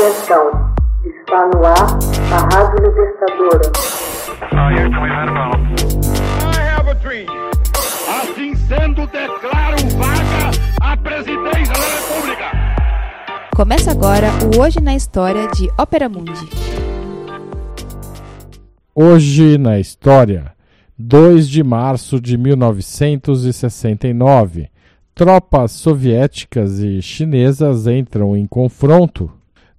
Atenção, está no ar a Rádio Libertadora. Assim sendo, declaro vaga a presidência da República. Começa agora o Hoje na História de Ópera Mundi. Hoje na História, 2 de março de 1969. Tropas soviéticas e chinesas entram em confronto.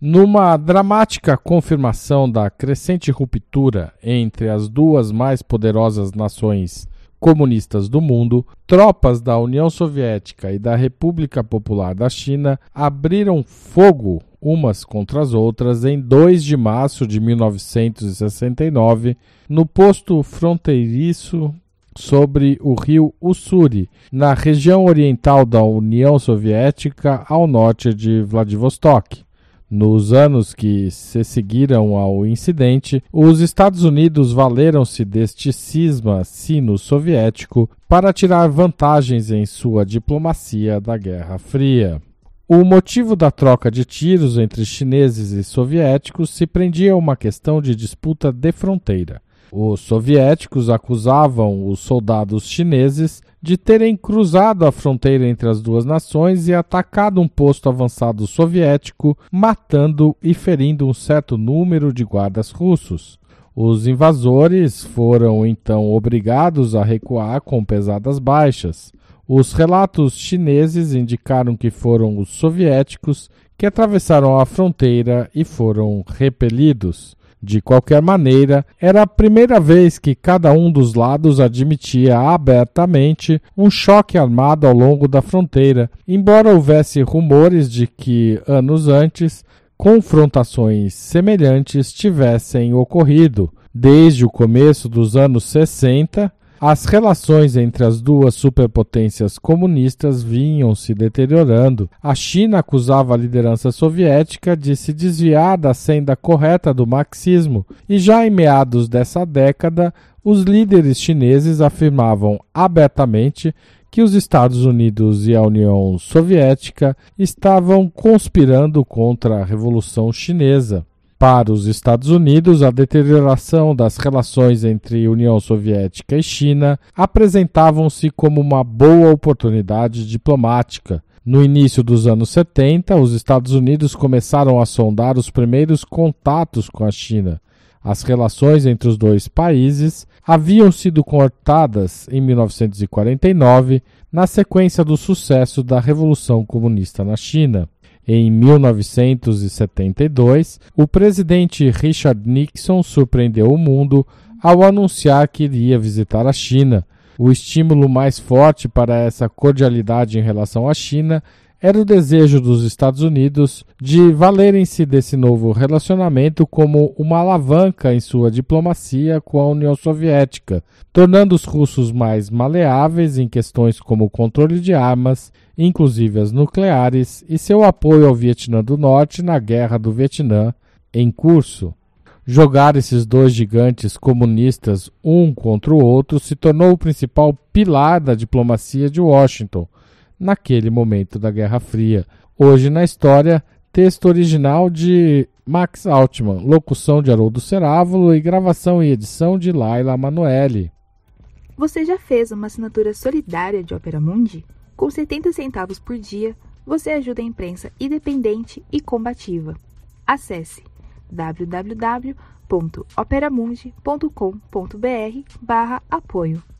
Numa dramática confirmação da crescente ruptura entre as duas mais poderosas nações comunistas do mundo, tropas da União Soviética e da República Popular da China abriram fogo umas contra as outras em 2 de março de 1969 no posto fronteiriço sobre o rio Ussuri, na região oriental da União Soviética, ao norte de Vladivostok. Nos anos que se seguiram ao incidente, os Estados Unidos valeram-se deste cisma sino-soviético para tirar vantagens em sua diplomacia da Guerra Fria. O motivo da troca de tiros entre chineses e soviéticos se prendia a uma questão de disputa de fronteira. Os soviéticos acusavam os soldados chineses de terem cruzado a fronteira entre as duas nações e atacado um posto avançado soviético, matando e ferindo um certo número de guardas russos. Os invasores foram então obrigados a recuar com pesadas baixas. Os relatos chineses indicaram que foram os soviéticos que atravessaram a fronteira e foram repelidos. De qualquer maneira, era a primeira vez que cada um dos lados admitia abertamente um choque armado ao longo da fronteira, embora houvesse rumores de que, anos antes, confrontações semelhantes tivessem ocorrido. Desde o começo dos anos 60, as relações entre as duas superpotências comunistas vinham se deteriorando. A China acusava a liderança soviética de se desviar da senda correta do marxismo, e já em meados dessa década, os líderes chineses afirmavam abertamente que os Estados Unidos e a União Soviética estavam conspirando contra a Revolução Chinesa. Para os Estados Unidos, a deterioração das relações entre União Soviética e China apresentavam-se como uma boa oportunidade diplomática. No início dos anos 70, os Estados Unidos começaram a sondar os primeiros contatos com a China. As relações entre os dois países haviam sido cortadas em 1949, na sequência do sucesso da Revolução Comunista na China. Em 1972, o presidente Richard Nixon surpreendeu o mundo ao anunciar que iria visitar a China. O estímulo mais forte para essa cordialidade em relação à China era o desejo dos Estados Unidos de valerem-se desse novo relacionamento como uma alavanca em sua diplomacia com a União Soviética, tornando os russos mais maleáveis em questões como o controle de armas, inclusive as nucleares, e seu apoio ao Vietnã do Norte na Guerra do Vietnã em curso. Jogar esses dois gigantes comunistas um contra o outro se tornou o principal pilar da diplomacia de Washington naquele momento da Guerra Fria. Hoje na história, texto original de Max Altman, locução de Haroldo Cerávulo e gravação e edição de Laila Manoeli. Você já fez uma assinatura solidária de Opera Mundi? Com 70 centavos por dia, você ajuda a imprensa independente e combativa. Acesse www.operamundi.com.br/apoio.